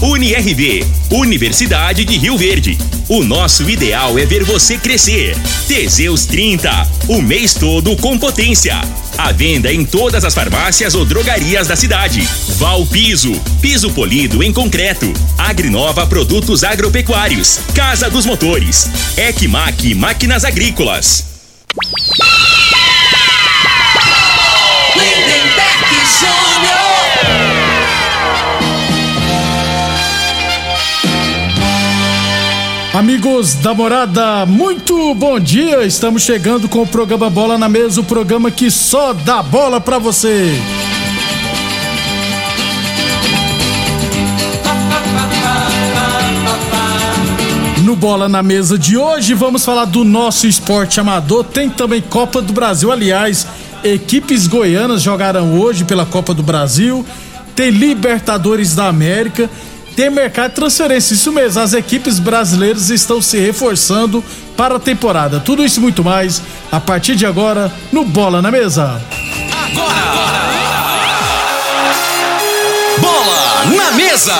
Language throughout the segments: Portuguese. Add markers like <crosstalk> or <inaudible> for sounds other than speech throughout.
UniRV, Universidade de Rio Verde. O nosso ideal é ver você crescer. Teseus 30, o mês todo com potência. A venda em todas as farmácias ou drogarias da cidade. Val Piso, piso polido em concreto. Agrinova Produtos Agropecuários. Casa dos Motores. Ecmac Máquinas Agrícolas. Lindenberg Júnior. Amigos da morada, muito bom dia. Estamos chegando com o programa Bola na Mesa o programa que só dá bola pra você. No Bola na Mesa de hoje, vamos falar do nosso esporte amador. Tem também Copa do Brasil. Aliás, equipes goianas jogarão hoje pela Copa do Brasil. Tem Libertadores da América. Tem mercado de transferência. Isso mesmo, as equipes brasileiras estão se reforçando para a temporada. Tudo isso e muito mais a partir de agora no Bola na Mesa. Bola na mesa.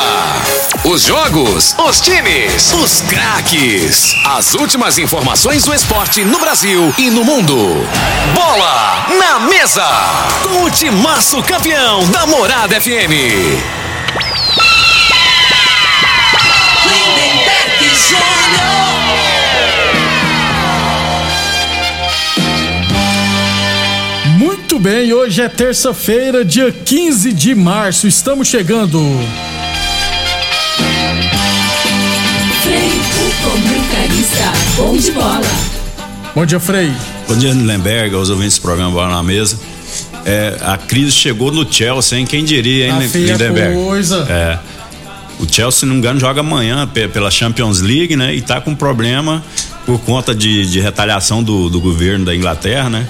Os jogos, os times, os craques. As últimas informações do esporte no Brasil e no mundo. Bola na mesa. Com o timaço campeão da Morada FM. Bem, hoje é terça-feira, dia 15 de março. Estamos chegando. Frei, o comentarista. Bom de bola. Bom dia, Frei. Bom dia, Lindenberg, aos ouvintes do programa Bola na Mesa. É, a crise chegou no Chelsea, hein? Quem diria, hein, Tá Lindenberg? coisa. É. O Chelsea, se não me engano, joga amanhã pe- pela Champions League, né? E tá com problema por conta de, de retaliação do, do governo da Inglaterra, né?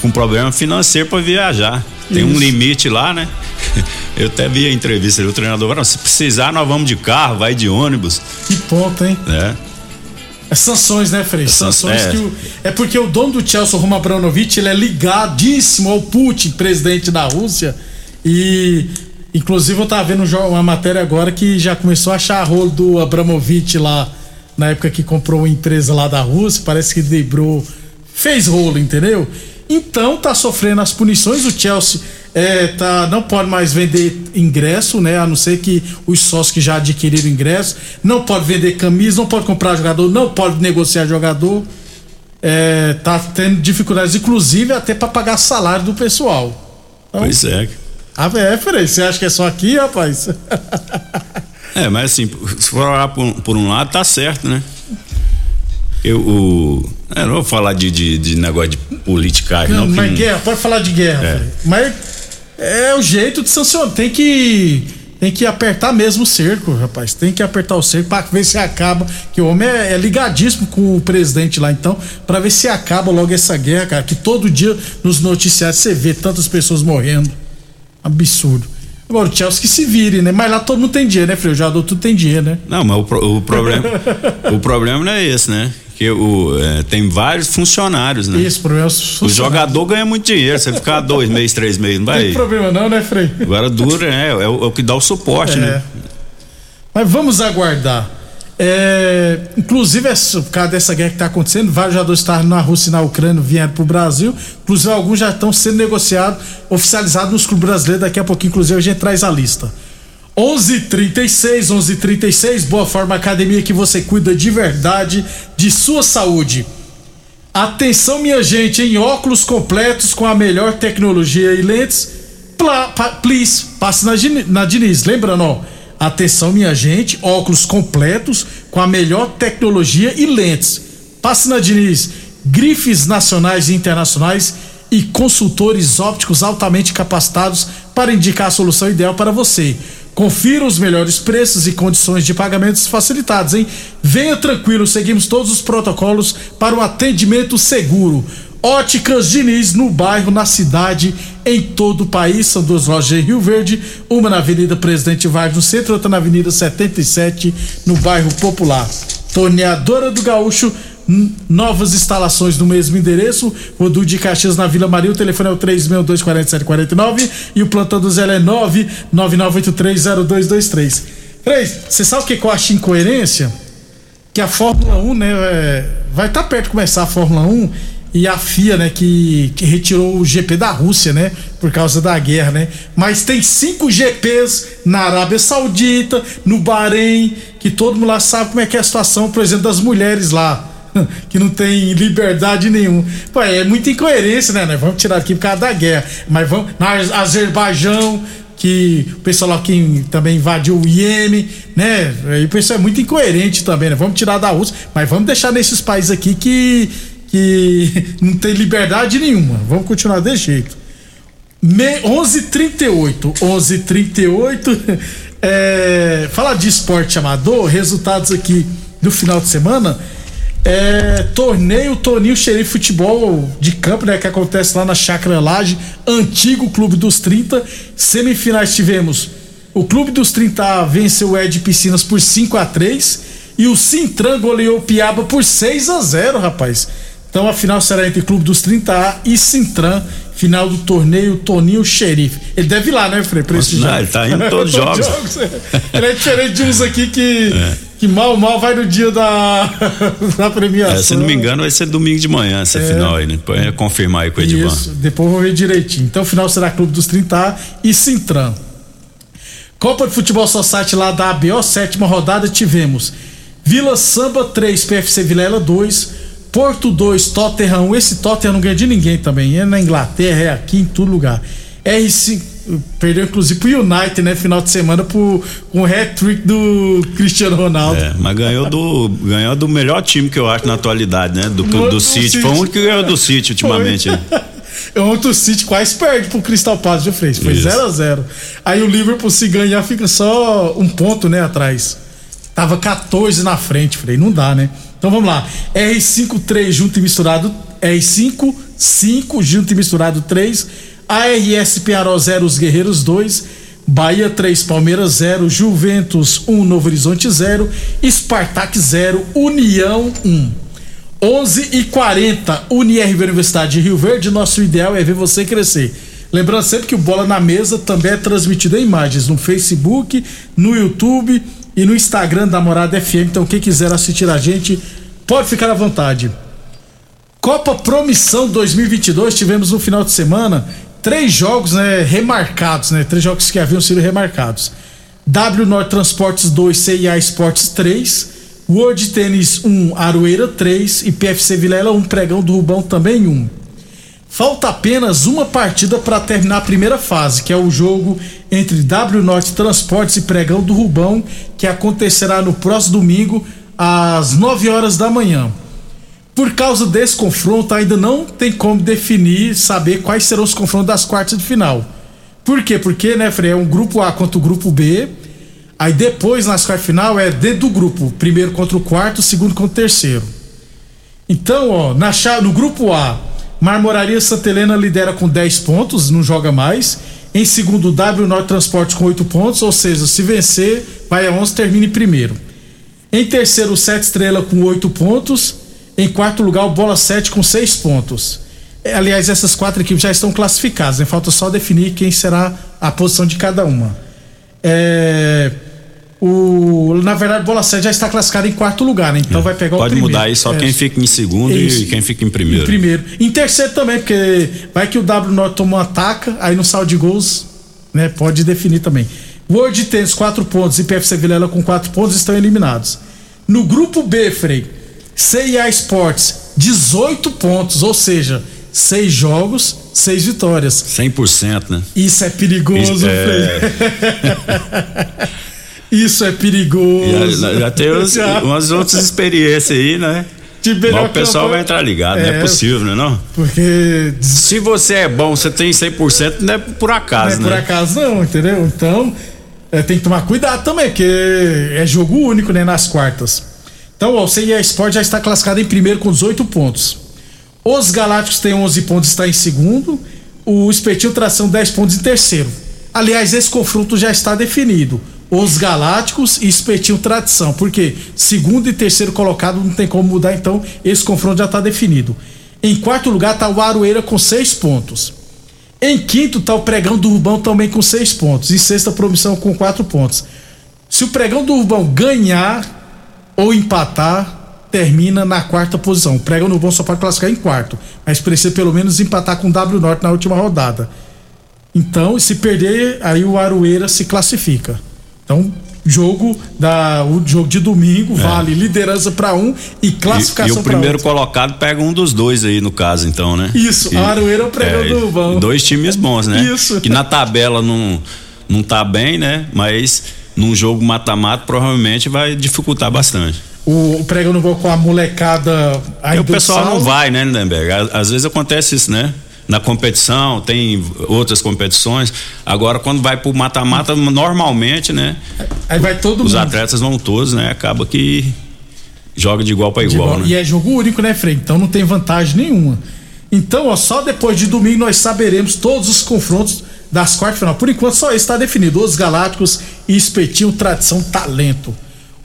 Com problema financeiro para viajar. Tem um Isso. limite lá, né? <laughs> Eu até vi a entrevista do treinador. falou, Se precisar, nós vamos de carro, vai de ônibus, Que ponto, hein? né? É sanções, né, Frei? San- Sanções é. que o, é porque o dono do Chelsea, Roman Abramovich, ele é ligadíssimo ao Putin, presidente da Rússia. E inclusive eu tava vendo um uma matéria agora que já começou a achar rolo do Abramovich lá na época que comprou uma empresa lá da Rússia, parece que debrou, fez rolo, entendeu? Então tá sofrendo as punições, o Chelsea é, tá, não pode mais vender ingresso, né? A não ser que os sócios que já adquiriram ingresso, não pode vender camisa, não pode comprar jogador, não pode negociar jogador. É, tá tendo dificuldades, inclusive até para pagar salário do pessoal. Então, Pois é. ah, é, Frei, você acha que é só aqui, rapaz? <laughs> É, mas assim, se for olhar por, por um lado, tá certo, né? Eu, o, eu não vou falar de, de, de negócio de politicagem, não. Não, que mas não- guerra, pode falar de guerra, É. Mas é o jeito de sancionar. Tem que. Tem que apertar mesmo o cerco, rapaz. Tem que apertar o cerco pra ver se acaba. Que o homem é, é ligadíssimo com o presidente lá, então, pra ver se acaba logo essa guerra, cara. Que todo dia nos noticiários você vê tantas pessoas morrendo. Absurdo. Agora, o Chelsea que se vire, né? Mas lá todo mundo tem dinheiro, né, Frei? O jogador tudo tem dinheiro, né? Não, mas o, pro- o problema. <laughs> o problema não é esse, né? Que o, é, tem vários funcionários, né? Esse problema é os O jogador ganha muito dinheiro. Você ficar dois <laughs> meses, três meses, não Não vai. tem problema não, né, Frei? Agora dura, né? É, o, é o que dá o suporte, É. né? Mas vamos aguardar. É, inclusive, essa- por causa dessa guerra que está acontecendo, vários jogadores estavam na Rússia e na Ucrânia vieram para o Brasil. Inclusive, alguns já estão sendo negociados, oficializados nos clubes brasileiros. Daqui a pouquinho, inclusive, a gente traz a lista. 11:36, 11:36. Boa Forma Academia que você cuida de verdade de sua saúde. Atenção, minha gente, em óculos completos com a melhor tecnologia e lentes. Pla, pa- please, passe na, na Diniz. Lembrando, ó, Atenção, minha gente, óculos completos com a melhor tecnologia e lentes. Passe na Diniz, grifes nacionais e internacionais e consultores ópticos altamente capacitados para indicar a solução ideal para você. Confira os melhores preços e condições de pagamentos facilitados, hein? Venha tranquilo, seguimos todos os protocolos para um atendimento seguro. Óticas Diniz no bairro, na cidade, em todo o país. São duas lojas em Rio Verde, uma na Avenida Presidente Vargas no centro, outra na Avenida 77, no bairro Popular. Torneadora do Gaúcho, novas instalações no mesmo endereço. Rodu de Caxias na Vila Maria. O telefone é o 3624749 e o plantão do Zé é 999830223. Frei, você sabe o que eu acho incoerência? que a Fórmula 1, né, é, vai estar perto de começar a Fórmula 1 e a FIA, né, que, que retirou o GP da Rússia, né, por causa da guerra, né, mas tem cinco GPs na Arábia Saudita, no Bahrein, que todo mundo lá sabe como é que é a situação, por exemplo, das mulheres lá. <laughs> Que não tem liberdade nenhuma. Pô, é muita incoerência, né? Nós vamos tirar aqui por causa da guerra. Mas vamos. Na Azerbaijão, que o pessoal que também invadiu o Iêmen, né? Aí o pessoal é muito incoerente também, né? Vamos tirar da Rússia, mas vamos deixar nesses países aqui que, que <laughs> não tem liberdade nenhuma. Vamos continuar desse jeito. Me, 11:38, 11:38. <laughs> É, falar de esporte amador, resultados aqui do final de semana. É, torneio Toninho Xerife Futebol de campo, né? Que acontece lá na Chácara Laje, antigo Clube dos 30. Semifinais tivemos. O Clube dos 30 venceu o Ed Piscinas por 5 a 3 e o Sintran goleou o Piaba por 6 a 0 rapaz. Então a final será entre Clube dos 30A e Sintran, final do torneio Toninho Xerife. Ele deve ir lá, né, Frei? Não, ele tá indo todos os <laughs> jogos. é. Ele é diferente de uns aqui que, que mal, mal vai no dia da, <laughs> da premiação. É, se não me engano, vai ser domingo de manhã essa final aí, né? É confirmar aí com o Edivan. Isso, depois eu vou ver direitinho. Então o final será Clube dos 30A e Sintran. Copa de Futebol Society lá da ABO, sétima rodada, tivemos Vila Samba 3, PFC Vilela 2, Porto 2, Tottenham 1. Esse Tottenham não ganha de ninguém também. É na Inglaterra, é aqui, em todo lugar. R5, perdeu inclusive pro United, né? Final de semana por, com o hat-trick do Cristiano Ronaldo. É, mas ganhou do, ganhou do melhor time que eu acho na atualidade, né? Do, Do- do, City. City. Foi o único que ganhou do City ultimamente. né? <laughs> Ontem o City quase perde pro Crystal Palace, viu, Frei? Foi Isso. 0 a 0 Aí o Liverpool, se ganhar, fica só um ponto, né, atrás. Tava 14 na frente, Frei. Não dá, né? Então vamos lá. R5-3 junto e misturado. R5, 5 junto e misturado 3. ARS Piaró 0, os Guerreiros 2. Bahia 3, Palmeiras 0. Juventus 1, Novo Horizonte 0. Spartak 0, União 1. 11 e 40 UniRV Universidade de Rio Verde. Nosso ideal é ver você crescer. Lembrando sempre que o Bola na Mesa também é transmitido em imagens no Facebook, no YouTube e no Instagram da Morada FM. Então, quem quiser assistir a gente, pode ficar à vontade. Copa Promissão 2022, tivemos no final de semana três jogos né, remarcados, né? Três jogos que haviam sido remarcados. W Norte Transportes 2, CIA Esportes 3, World Tennis 1, Aroeira 3 e PFC Vilela 1, Pregão do Rubão também 1. Falta apenas uma partida para terminar a primeira fase, que é o jogo entre W Norte Transportes e Pregão do Rubão, que acontecerá no próximo domingo às 9 horas da manhã. Por causa desse confronto, ainda não tem como definir, saber quais serão os confrontos das quartas de final. Por quê? Porque, né, Frei, é um grupo A contra o grupo B. Aí depois, nas quartas de final, é dentro do grupo. Primeiro contra o quarto, segundo contra o terceiro. Então, ó, na no grupo A, Marmoraria Santa Helena lidera com 10 pontos, não joga mais. Em segundo, W Norte Transporte com 8 pontos, ou seja, se vencer, vai a 11, termina em primeiro. Em terceiro, Sete Estrela com 8 pontos. Em quarto lugar, o Bola 7 com 6 pontos. É, Aliás, essas quatro equipes já estão classificadas, né? falta só definir quem será a posição de cada uma. É, o, na verdade, o Bola 7 já está classificado em quarto lugar, né? Então vai pegar o Pode primeiro. mudar aí só É, quem fica em segundo Isso. e quem fica em primeiro. em primeiro. Em terceiro também, porque vai que o W Norte toma um ataca, aí no saldo de gols, né? Pode definir também. World Tennis, 4 pontos e PFC Vilela com 4 pontos estão eliminados. No grupo B, Frei, CIA Sports, 18 pontos, ou seja, 6 jogos, 6 vitórias. 100%, né? Isso é perigoso, É. Frei. <laughs> Isso é perigoso. Já, já tem uns, Já. umas outras experiências aí, né? O pessoal vai entrar ligado, não É. é possível, né não? Porque Se você é bom, você tem 100%, não é por não acaso, é né? por acaso não, entendeu? Então, é, tem que tomar cuidado também, porque é jogo único, né, nas quartas. Então, ó, o CIE Sport já está classificado em primeiro com 18 pontos. Os Galácticos têm 11 pontos, está em segundo. O Espetinho Tração 10 pontos em terceiro. Aliás, esse confronto já está definido. Os Galácticos e Espetinho Tradição. Porque segundo e terceiro colocado não tem como mudar, então esse confronto já está definido. Em quarto lugar está o Aroeira com 6 pontos. Em quinto está o Pregão do Urbão também com 6 pontos. Em sexta, Promissão com 4 pontos. Se o Pregão do Urbão ganhar ou empatar, termina na quarta posição. O Pregão do Urbão só pode classificar em quarto, mas precisa pelo menos empatar com o W Norte na última rodada. Então, se perder, aí o Aroeira se classifica. Então, jogo da o jogo de domingo vale liderança para um e É. Classificação e o para primeiro outro. colocado pega um dos dois aí, no caso, então, né? Isso, E- Aroeira é o pregão do Urbão. Dois times bons, né? Isso. Que na tabela não, não tá bem, né? Mas num jogo mata-mata provavelmente vai dificultar bastante. O, o pregão no gol com a molecada aí Porque o pessoal não vai, né, Lindenberg? Às, vezes acontece isso, né? Na competição, tem outras competições. Agora, quando vai pro mata-mata, normalmente, né? Aí vai todo Os mundo. atletas vão todos, né? Acaba que joga de igual para igual, bola. né? E é jogo único, né, Frei? Então não tem vantagem nenhuma. Então, ó, só depois de domingo nós saberemos todos os confrontos das quartas de final. Por enquanto, só está definido. Os Galácticos e Espetinho, tradição, talento.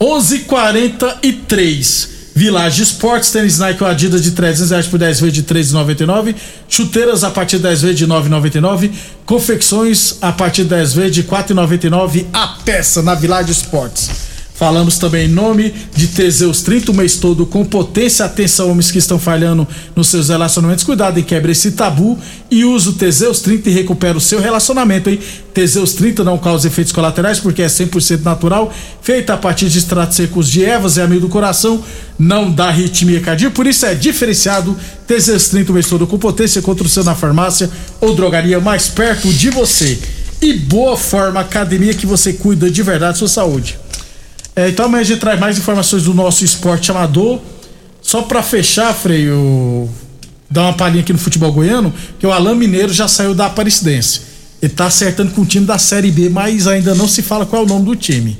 11:43 Village Esportes, tênis Nike ou Adidas de 300 reais por 10 vezes de 3,99. Chuteiras a partir de 10 vezes de 9,99. Confecções a partir de 10 vezes de 4,99 a peça na Village Esportes. Falamos também em nome de Teseus 30, o mês todo com potência. Atenção, homens que estão falhando nos seus relacionamentos. Cuidado e quebre esse tabu e use o Teseus 30 e recupera o seu relacionamento, hein? Teseus 30 não causa efeitos colaterais porque é 100% natural, feita a partir de extratos secos de ervas, é amigo do coração, não dá arritmia cardíaca, por isso é diferenciado. Teseus 30, o mês todo com potência, contra o seu na farmácia ou drogaria mais perto de você. E Boa Forma Academia que você cuida de verdade da sua saúde. É, então amanhã a gente traz mais informações do nosso esporte amador. Só pra fechar, Freio, dar uma palhinha aqui no futebol goiano, que o Alain Mineiro já saiu da Aparecidense. Ele tá acertando com o time da Série B, mas ainda não se fala qual é o nome do time.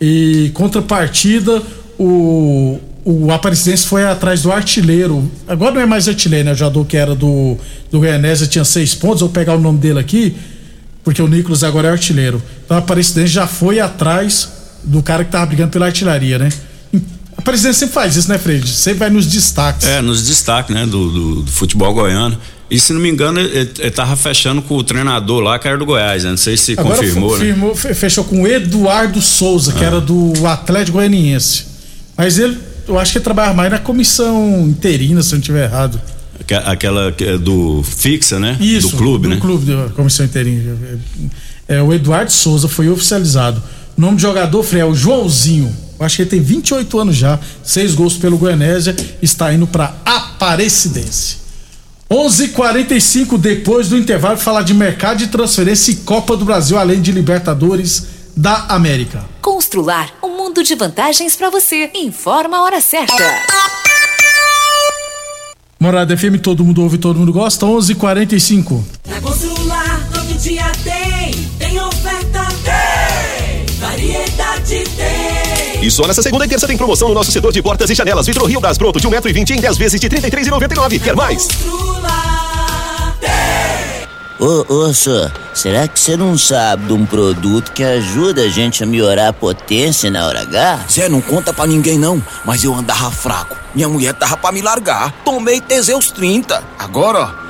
E contrapartida, o, o Aparecidense foi atrás do artilheiro. Agora não é mais artilheiro, né? O jogador que era do, do Goianésia tinha seis pontos. Vou pegar o nome dele aqui, porque o Nicolas agora é artilheiro. Então a Aparecidense já foi atrás do cara que tava brigando pela artilharia, né? A Aparecidense sempre faz isso, né, Fred? Sempre vai nos destaques. É, nos destaques, né, do, do, do futebol goiano. E se não me engano, ele, ele tava fechando com o treinador lá, que era do Goiás, né? Não sei se Agora confirmou, né? confirmou, fe- fechou com o Eduardo Souza, que era do Atlético Goianiense. Mas ele, eu acho que ele trabalha mais na comissão interina, se eu não estiver errado. Aque- Aquela que é do fixa, né? Isso, do clube, do né? clube da comissão interina. É, o Eduardo Souza foi oficializado. O nome do jogador, Frei, é o Joãozinho. Eu acho que ele tem 28 anos já, seis gols pelo Goianésia, está indo para Aparecidense. 11:45 h 45 depois do intervalo, falar de mercado de transferência e Copa do Brasil, além de Libertadores da América. Constrular um mundo de vantagens para você. Informa a hora certa. Morada FM, todo mundo ouve, todo mundo gosta. 11:45. h 45 E só nessa segunda e terça tem promoção no nosso setor de portas e janelas. Vidro Rio das Pronto de 1,20m em 10 vezes de R$ 33,99. Quer mais? Ô, ô, senhor, será que você não sabe de um produto que ajuda a gente a melhorar a potência na hora H? Zé, não conta pra ninguém não, mas eu andava fraco. Minha mulher tava pra me largar. Tomei Teseus 30. Agora, ó,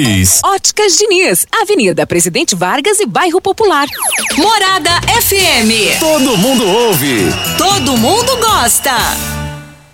Óticas Diniz, Avenida Presidente Vargas e Bairro Popular. Morada FM. Todo mundo ouve. Todo mundo gosta.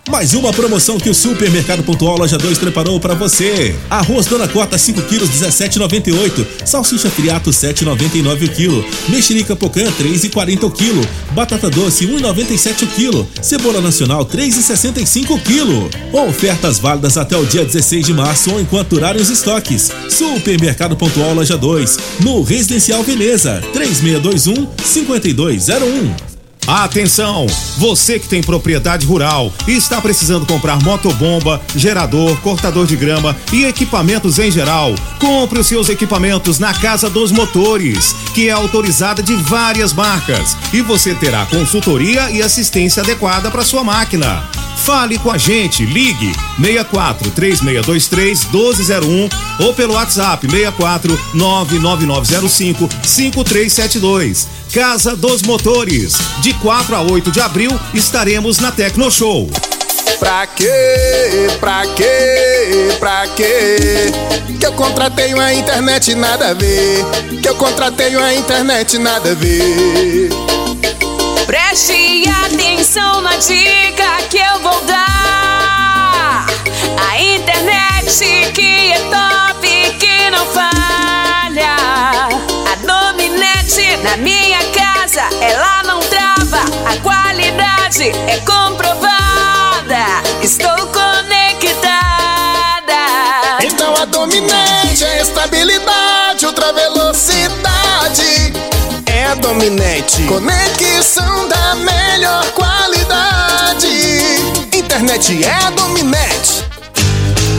Mais uma promoção que o Supermercado Pontual Loja 2 preparou para você. Arroz Dona Cota 5 quilos 17,98. Salsicha Friato 7,99 o quilo. Mexerica Pocã 3,40 o quilo. Batata doce 1,97 o quilo. Cebola Nacional 3,65 o quilo. Ofertas válidas até o dia 16 de março ou enquanto durarem os estoques. Supermercado Pontual Loja 2, no Residencial Veneza, 3621 5201. Atenção! Você que tem propriedade rural e está precisando comprar motobomba, gerador, cortador de grama e equipamentos em geral, compre os seus equipamentos na Casa dos Motores, que é autorizada de várias marcas, e você terá consultoria e assistência adequada para sua máquina. Fale com a gente, ligue 64 3623 1201 ou pelo WhatsApp 64 99905 5372. Casa dos Motores. De 4 a 8 de abril estaremos na Tecno Show. Pra quê? Pra quê? Pra quê? Que eu contratei uma internet nada a ver. Que eu contratei uma internet nada a ver. Preste atenção na dica que eu vou dar. A internet que é top, que não falha. A dominete na minha casa, ela não dominante. Conexão da melhor qualidade. Internet é dominante.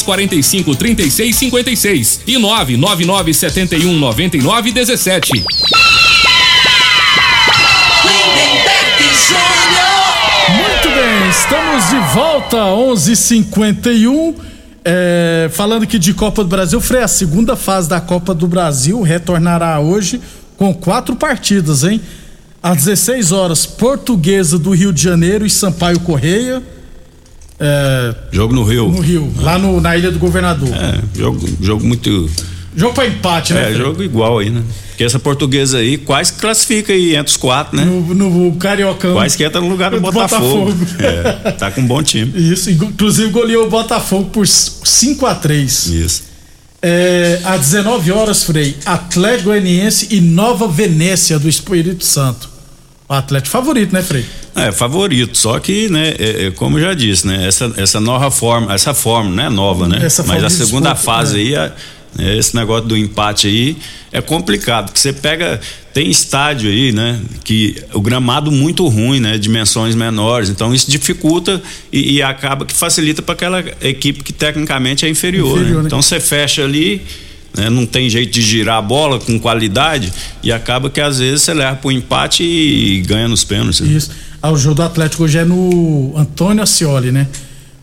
45 36 56 e 999 71 99 17. Muito bem, estamos de volta, 11:51. É, falando aqui de Copa do Brasil, Frei, a segunda fase da Copa do Brasil retornará hoje com quatro partidas, hein? Às 16 horas, Portuguesa do Rio de Janeiro e Sampaio Correia. É, Jogo no Rio. no Rio, lá no- na Ilha do Governador. É, jogo, jogo muito Jogo pra empate, né? É, jogo igual aí, né? Porque essa portuguesa aí quase classifica aí entre os quatro, né? No, no Cariocão. Quase que entra no lugar do Do Botafogo. Botafogo. É, tá com um bom time. Isso, inclusive goleou o Botafogo por 5 a 3 Isso. É, às 19 horas, Frei, Atlético Goianiense e Nova Venécia do Espírito Santo. O Atlético favorito, né, Frei? É, favorito, só que, né, é, é, como eu já disse, né, essa, essa nova forma, essa forma, não é nova, né? Essa Mas a segunda disputa, fase é. aí, a- é, esse negócio do empate aí é complicado, porque você pega, tem estádio aí, né, que o gramado muito ruim, né, dimensões menores, então isso dificulta e, e acaba que facilita para aquela equipe que tecnicamente é inferior, Inferior, né? né? Então você fecha ali, né, não tem jeito de girar a bola com qualidade e acaba que às vezes você leva pro empate e ganha nos pênaltis. né? Isso. Ah, o jogo do Atlético hoje é no Antônio Ascioli, né?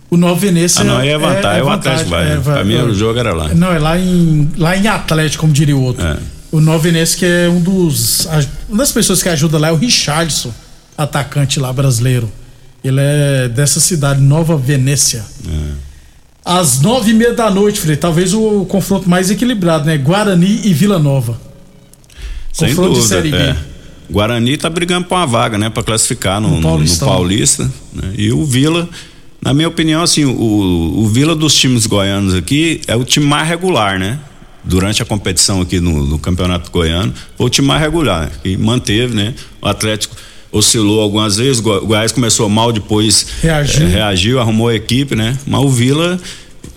O Nova Venécia. Ah, não, aí é vantagem, é o Atlético vai. é, Pra mim, o jogo era lá. Não, é lá em, lá em Atlético, como diria o outro. É. O Nova Venécia, que é um dos. Uma das pessoas que ajuda lá é o Richardson, atacante lá brasileiro. Ele é dessa cidade, Nova Venécia. É. Às nove e meia da noite, Frei, talvez o confronto mais equilibrado, né? Guarani e Vila Nova. Sem confronto de dúvida. Série B. é. Guarani tá brigando por uma vaga, né, para classificar no, No no- no. Paulista. né? E o Vila, na minha opinião, assim, o, o Vila dos times goianos aqui é o time mais regular, né? Durante a competição aqui no, no Campeonato Goiano, foi o time mais regular, que manteve, né? O Atlético oscilou algumas vezes, o Go- o Goiás começou mal, depois Reagiu. eh, reagiu, arrumou a equipe, né? Mas o Vila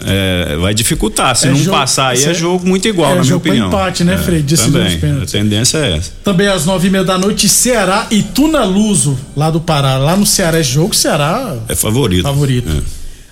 eh, vai dificultar. Se É não jogo- passar aí, é é- jogo muito igual, é na minha opinião. empate, né, É? Decidiu Também. A tendência é essa. Também às nove e meia da noite, Ceará e Tunaluso, lá do Pará. Lá no Ceará é jogo, Ceará É favorito. Favorito.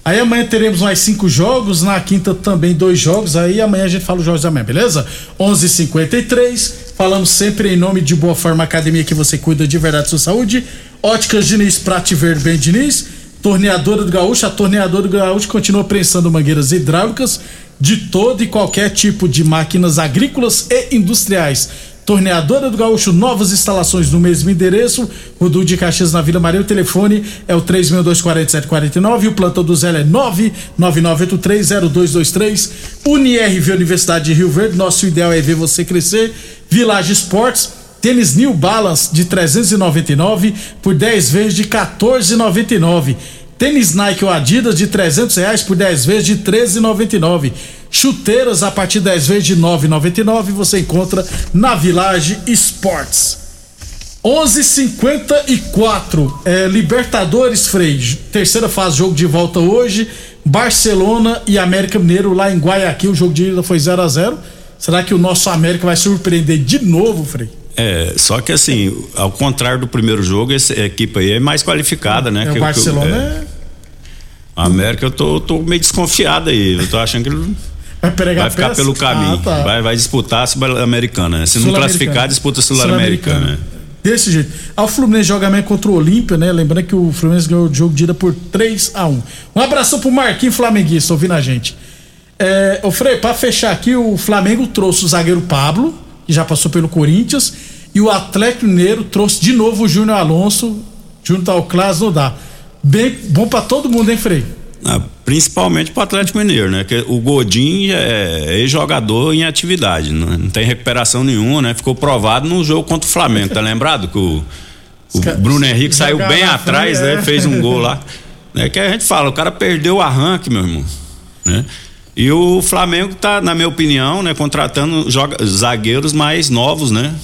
Aí amanhã teremos mais cinco jogos, na quinta também dois jogos, aí amanhã a gente fala os jogos da manhã, beleza? 11:53. falamos sempre em nome de Boa Forma Academia que você cuida de verdade da sua saúde. Óticas Diniz, Prate Verde Bem Diniz. Torneadora do Gaúcho, a torneadora do Gaúcho continua prensando mangueiras hidráulicas de todo e qualquer tipo de máquinas agrícolas e industriais. Torneadora do Gaúcho, novas instalações no mesmo endereço, Rudu de Caxias na Vila Maria. O telefone é o 3624749 e o plantão do Zé é 999830223. UniRV Universidade de Rio Verde, nosso ideal é ver você crescer. Village Esportes, tênis New Balance de 399 por 10 vezes de 14,99. Tênis Nike ou Adidas de 300 reais por 10 vezes de 13,99. Chuteiras a partir de 10 vezes de 9,99 você encontra na Village Esportes. 11:54 é, Libertadores Frei, terceira fase, jogo de volta hoje. Barcelona e América Mineiro lá em Guayaquil, o jogo de ida foi 0 a 0 Será que o nosso América vai surpreender de novo, Frei? É, só que assim, ao contrário do primeiro jogo, essa equipe aí é mais qualificada, né? É, Que- o que- Barcelona é. é... A América eu tô, tô meio desconfiado aí. Eu tô achando que ele <laughs> vai, vai ficar pelo caminho. Ah, tá. vai, vai disputar a Sul-Americana. né? Se não Sul-Americana. classificar, disputa a Sul-Americana. né? Desse jeito. Ah, o Fluminense joga amanhã contra o Olímpia, né? Lembrando que o Fluminense ganhou o jogo de ida por 3 a 1 Um abração pro Marquinhos Flamenguista, ouvindo a gente. É, ô Frei, pra fechar aqui, o Flamengo trouxe o zagueiro Pablo, que já passou pelo Corinthians, e o Atlético Mineiro trouxe de novo o Júnior Alonso, junto ao Clas não dá. Bem bom pra todo mundo, hein, Frei? Ah, principalmente pro Atlético Mineiro, né? Que o Godin é ex-jogador em atividade, não, não tem recuperação nenhuma, né? Ficou provado no jogo contra o Flamengo, tá lembrado que o, o Bruno Henrique saiu bem atrás, frente, né? é. Fez um gol lá. <laughs> Né? Que a gente fala, o cara perdeu o arranque, meu irmão, né? E o Flamengo tá, na minha opinião, né, contratando joga- zagueiros mais novos, né?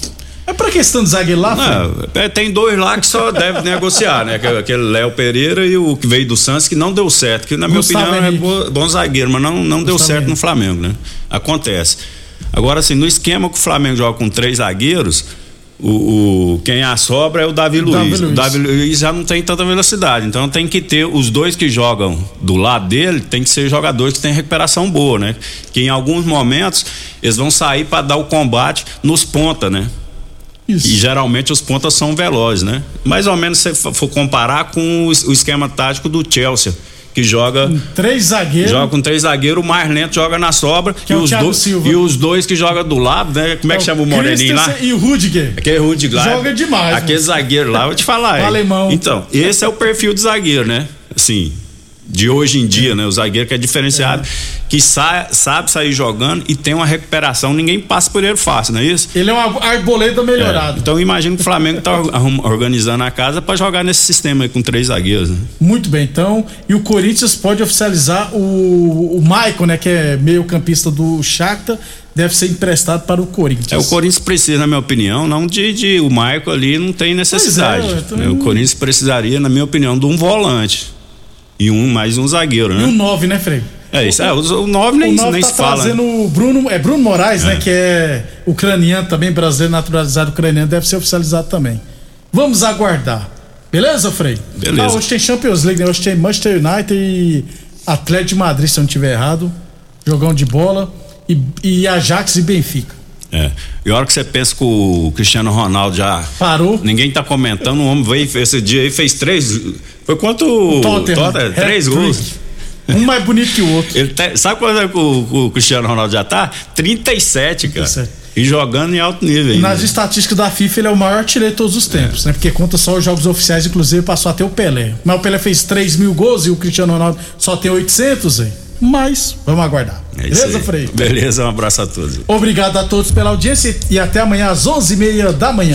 É pra questão do zagueiro lá? Não, é, tem dois lá que só deve negociar, né? Que- Aquele Léo Pereira e o que veio do Santos, que não deu certo. Que na minha Gustavo opinião Henrique. é bo- bom zagueiro, mas não, não deu certo no Henrique. Flamengo, né? Acontece. Agora, assim, no esquema que o Flamengo joga com três zagueiros, o, o- quem a sobra é o Davi Luiz. Davi O Luiz. Davi Luiz já não tem tanta velocidade. Então tem que ter os dois que jogam do lado dele, tem que ser jogadores que têm recuperação boa, né? Que em alguns momentos eles vão sair para dar o combate nos ponta, né? E geralmente os pontas são velozes, né? Mais ou menos se for comparar com o es- o esquema tático do Chelsea, que joga Três zagueiros. joga com três zagueiros, o mais lento joga na sobra Que e, é os dois, Silva. e os dois que jogam do lado, né? Como é que chama o moreninho lá? E o Rudiger. Aquele Rudiger lá. Joga demais, Aquele moço. zagueiro lá, vou te falar. <laughs> O hein? alemão. Então, esse é o perfil de zagueiro, né? Assim, de hoje em dia, né? O zagueiro que é diferenciado, que sa sabe sair jogando e tem uma recuperação, ninguém passa por ele fácil, não é isso? Ele é um arboleda melhorado. É, então imagino que o Flamengo tá arrum- organizando a casa para jogar nesse sistema aí com três zagueiros, né? Muito bem, então. E o Corinthians pode oficializar o, o Maicon, né? Que é meio campista do Shakhtar, deve ser emprestado para o Corinthians. É, o Corinthians precisa, na minha opinião, não de, de o Marco ali não tem necessidade. Pois é, então- O Corinthians precisaria, na minha opinião, de um volante. E um mais um zagueiro, E né? o 9, né, Frei? É isso, é, o, nove nem, o Nove nem tá se fala. trazendo né? o Bruno, é Bruno Moraes, É. né? Que é ucraniano também, brasileiro naturalizado ucraniano, deve ser oficializado também. Vamos aguardar. Beleza, Frei? Beleza. Ah, hoje tem Champions League, né? Hoje tem Manchester United e Atlético de Madrid, se eu não estiver errado. Jogão de bola. E, e Ajax e Benfica. É. E a hora que você pensa que o Cristiano Ronaldo já. Parou. Ninguém tá comentando, o homem veio esse dia aí, fez três. Foi quanto? o Tottenham. três gols. Um mais bonito que o outro. Ele tá- sabe quando é que o, o Cristiano Ronaldo já tá? 37, cara. 37. E jogando em alto nível. ainda. Nas estatísticas da FIFA, ele é o maior artilheiro de todos os tempos, né? Porque conta só os jogos oficiais, inclusive passou até o Pelé. Mas o Pelé fez 3 mil gols e o Cristiano Ronaldo só tem 800, hein? Mas, vamos aguardar. É Beleza. Frei? Beleza, um abraço a todos. Obrigado a todos pela audiência e até amanhã às 11h30 da manhã.